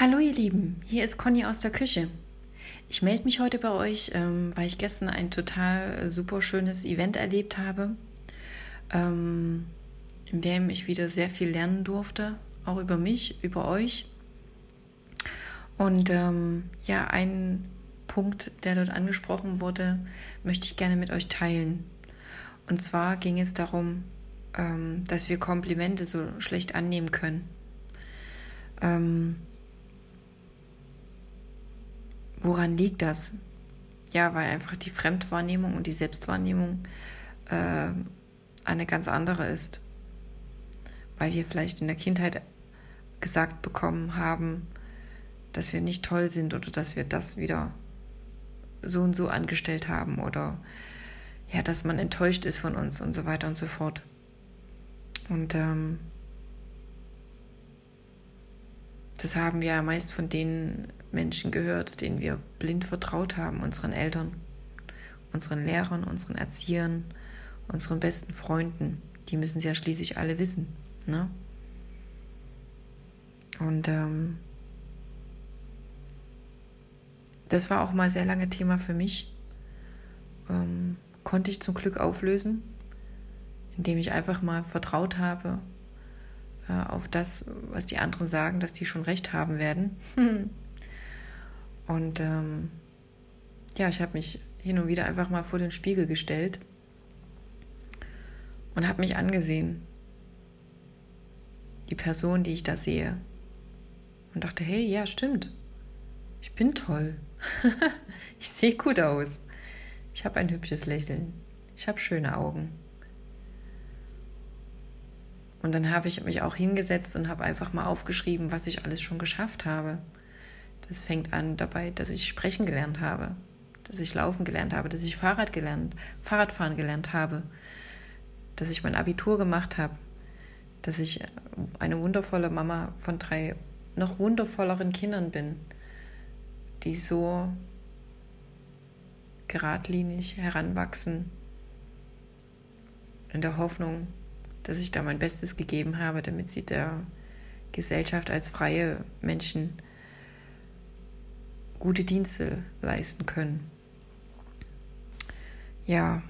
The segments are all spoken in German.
Hallo ihr Lieben, hier ist Conny aus der Küche. Ich melde mich heute bei euch, ähm, weil ich gestern ein total super schönes Event erlebt habe, ähm, in dem ich wieder sehr viel lernen durfte, auch über mich, über euch. Und ähm, ja, ein Punkt, der dort angesprochen wurde, möchte ich gerne mit euch teilen. Und zwar ging es darum, ähm, dass wir Komplimente so schlecht annehmen können. Woran liegt das? Ja, weil einfach die Fremdwahrnehmung und die Selbstwahrnehmung äh, eine ganz andere ist. Weil wir vielleicht in der Kindheit gesagt bekommen haben, dass wir nicht toll sind oder dass wir das wieder so und so angestellt haben oder ja, dass man enttäuscht ist von uns und so weiter und so fort. Und ähm, das haben wir ja meist von den Menschen gehört, denen wir blind vertraut haben, unseren Eltern, unseren Lehrern, unseren Erziehern, unseren besten Freunden. Die müssen es ja schließlich alle wissen. Ne? Und ähm, das war auch mal sehr lange Thema für mich. Ähm, konnte ich zum Glück auflösen, indem ich einfach mal vertraut habe äh, auf das, was die anderen sagen, dass die schon recht haben werden. Und ähm, ja, ich habe mich hin und wieder einfach mal vor den Spiegel gestellt und habe mich angesehen. Die Person, die ich da sehe. Und dachte, hey, ja, stimmt. Ich bin toll. ich sehe gut aus. Ich habe ein hübsches Lächeln. Ich habe schöne Augen. Und dann habe ich mich auch hingesetzt und habe einfach mal aufgeschrieben, was ich alles schon geschafft habe. Das fängt an dabei, dass ich sprechen gelernt habe, dass ich laufen gelernt habe, dass ich Fahrrad gelernt, Fahrradfahren gelernt habe, dass ich mein Abitur gemacht habe, dass ich eine wundervolle Mama von drei noch wundervolleren Kindern bin, die so geradlinig heranwachsen, in der Hoffnung, dass ich da mein Bestes gegeben habe, damit sie der Gesellschaft als freie Menschen gute Dienste leisten können. Ja,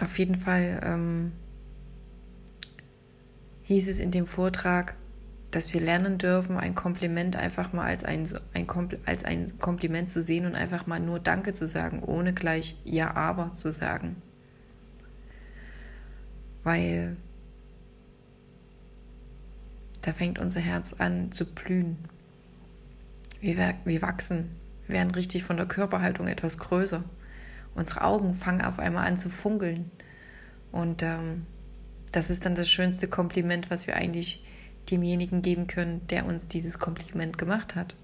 auf jeden Fall ähm, hieß es in dem Vortrag, dass wir lernen dürfen, ein Kompliment einfach mal als ein, ein, als ein Kompliment zu sehen und einfach mal nur Danke zu sagen, ohne gleich Ja, aber zu sagen. Weil da fängt unser Herz an zu blühen. Wir, wir wachsen, werden richtig von der Körperhaltung etwas größer. Unsere Augen fangen auf einmal an zu funkeln. Und ähm, das ist dann das schönste Kompliment, was wir eigentlich demjenigen geben können, der uns dieses Kompliment gemacht hat.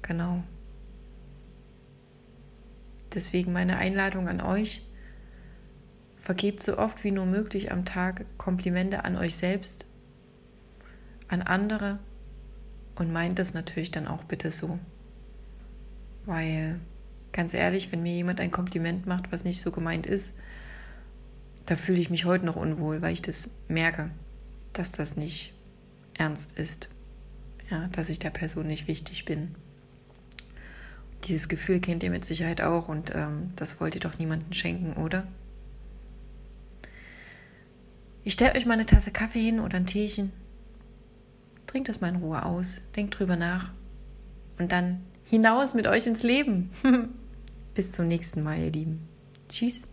Genau. Deswegen meine Einladung an euch. Vergebt so oft wie nur möglich am Tag Komplimente an euch selbst, an andere und meint das natürlich dann auch bitte so. Weil, ganz ehrlich, wenn mir jemand ein Kompliment macht, was nicht so gemeint ist, da fühle ich mich heute noch unwohl, weil ich das merke, dass das nicht ernst ist. Ja, dass ich der Person nicht wichtig bin. Dieses Gefühl kennt ihr mit Sicherheit auch und ähm, das wollt ihr doch niemandem schenken, oder? Ich stelle euch mal eine Tasse Kaffee hin oder ein Teechen Trinkt es mal in Ruhe aus, denkt drüber nach und dann hinaus mit euch ins Leben. Bis zum nächsten Mal, ihr Lieben. Tschüss.